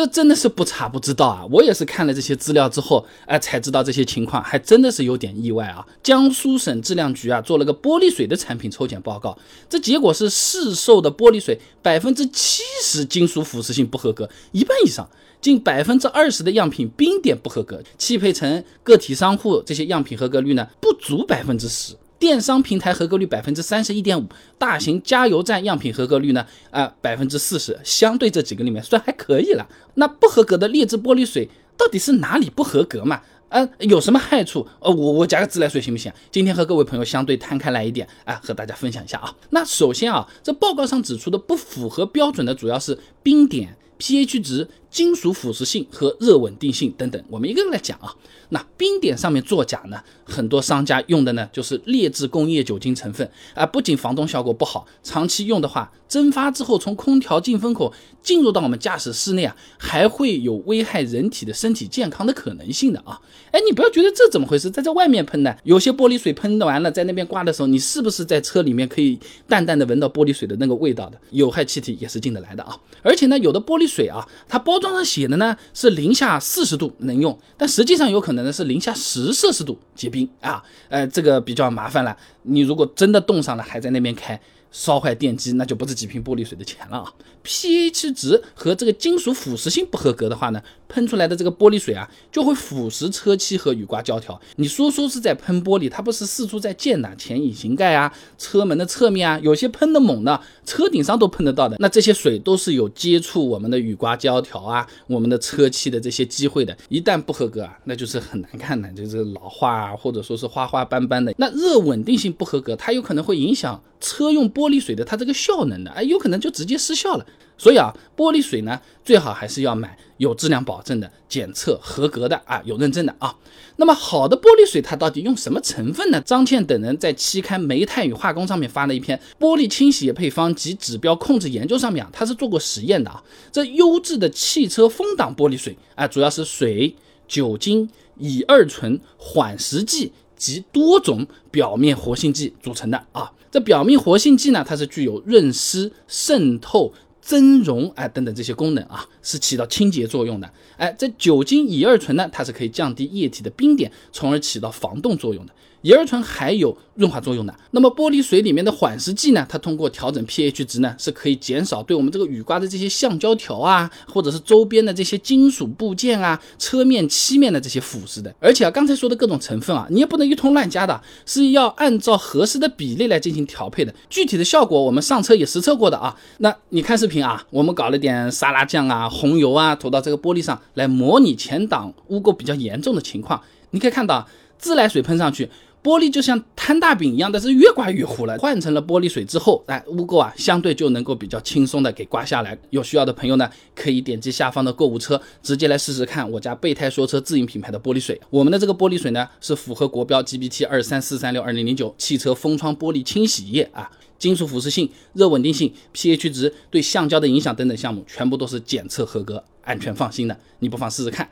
这真的是不查不知道啊！我也是看了这些资料之后，哎，才知道这些情况，还真的是有点意外啊。江苏省质量局啊做了个玻璃水的产品抽检报告，这结果是市售的玻璃水百分之七十金属腐蚀性不合格，一半以上，近百分之二十的样品冰点不合格，汽配城个体商户这些样品合格率呢不足百分之十。电商平台合格率百分之三十一点五，大型加油站样品合格率呢？啊，百分之四十，相对这几个里面算还可以了。那不合格的劣质玻璃水到底是哪里不合格嘛？啊，有什么害处？呃，我我加个自来水行不行？今天和各位朋友相对摊开来一点，啊，和大家分享一下啊。那首先啊，这报告上指出的不符合标准的主要是冰点、pH 值。金属腐蚀性和热稳定性等等，我们一个个来讲啊。那冰点上面作假呢，很多商家用的呢就是劣质工业酒精成分啊，不仅防冻效果不好，长期用的话，蒸发之后从空调进风口进入到我们驾驶室内啊，还会有危害人体的身体健康的可能性的啊。哎，你不要觉得这怎么回事，在这外面喷呢，有些玻璃水喷完了，在那边刮的时候，你是不是在车里面可以淡淡的闻到玻璃水的那个味道的？有害气体也是进得来的啊。而且呢，有的玻璃水啊，它包。装上写的呢是零下四十度能用，但实际上有可能呢是零下十摄氏度结冰啊，呃，这个比较麻烦了。你如果真的冻上了，还在那边开。烧坏电机，那就不是几瓶玻璃水的钱了啊！pH 值和这个金属腐蚀性不合格的话呢，喷出来的这个玻璃水啊，就会腐蚀车漆和雨刮胶条。你说说是在喷玻璃，它不是四处在溅呐？前引擎盖啊，车门的侧面啊，有些喷的猛的，车顶上都喷得到的。那这些水都是有接触我们的雨刮胶条啊，我们的车漆的这些机会的。一旦不合格啊，那就是很难看的，就是老化啊，或者说是花花斑斑的。那热稳定性不合格，它有可能会影响车用。玻玻璃水的它这个效能的，哎，有可能就直接失效了。所以啊，玻璃水呢，最好还是要买有质量保证的、检测合格的啊，有认证的啊。那么好的玻璃水它到底用什么成分呢？张倩等人在期刊《煤炭与化工》上面发了一篇《玻璃清洗配方及指标控制研究》，上面啊，它是做过实验的啊。这优质的汽车风挡玻璃水啊，主要是水、酒精、乙二醇、缓释剂及多种表面活性剂组成的啊。这表面活性剂呢，它是具有润湿、渗透、增溶哎等等这些功能啊，是起到清洁作用的。哎，这酒精乙二醇呢，它是可以降低液体的冰点，从而起到防冻作用的。乙二醇还有润滑作用的。那么玻璃水里面的缓释剂呢？它通过调整 pH 值呢，是可以减少对我们这个雨刮的这些橡胶条啊，或者是周边的这些金属部件啊、车面漆面的这些腐蚀的。而且啊，刚才说的各种成分啊，你也不能一通乱加的，是要按照合适的比例来进行调配的。具体的效果我们上车也实测过的啊。那你看视频啊，我们搞了点沙拉酱啊、红油啊，涂到这个玻璃上来模拟前挡污垢比较严重的情况。你可以看到，自来水喷上去。玻璃就像摊大饼一样，但是越刮越糊了。换成了玻璃水之后，哎，污垢啊相对就能够比较轻松的给刮下来。有需要的朋友呢，可以点击下方的购物车，直接来试试看我家备胎说车自营品牌的玻璃水。我们的这个玻璃水呢，是符合国标 GBT 二三四三六二零零九汽车封窗玻璃清洗液啊，金属腐蚀性、热稳定性、pH 值对橡胶的影响等等项目，全部都是检测合格、安全放心的。你不妨试试看。